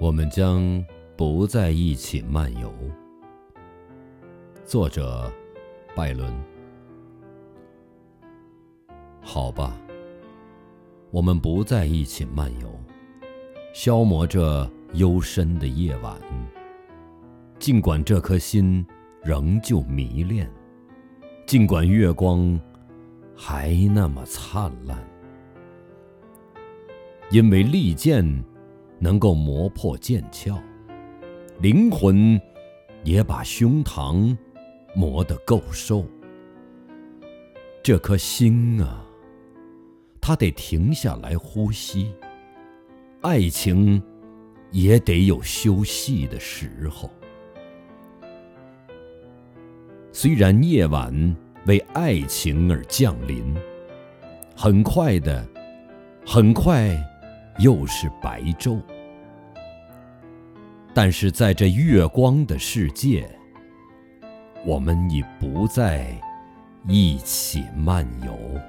我们将不在一起漫游。作者：拜伦。好吧，我们不在一起漫游，消磨这幽深的夜晚。尽管这颗心仍旧迷恋，尽管月光还那么灿烂，因为利剑。能够磨破剑鞘，灵魂也把胸膛磨得够瘦。这颗心啊，它得停下来呼吸。爱情也得有休息的时候。虽然夜晚为爱情而降临，很快的，很快。又是白昼，但是在这月光的世界，我们已不再一起漫游。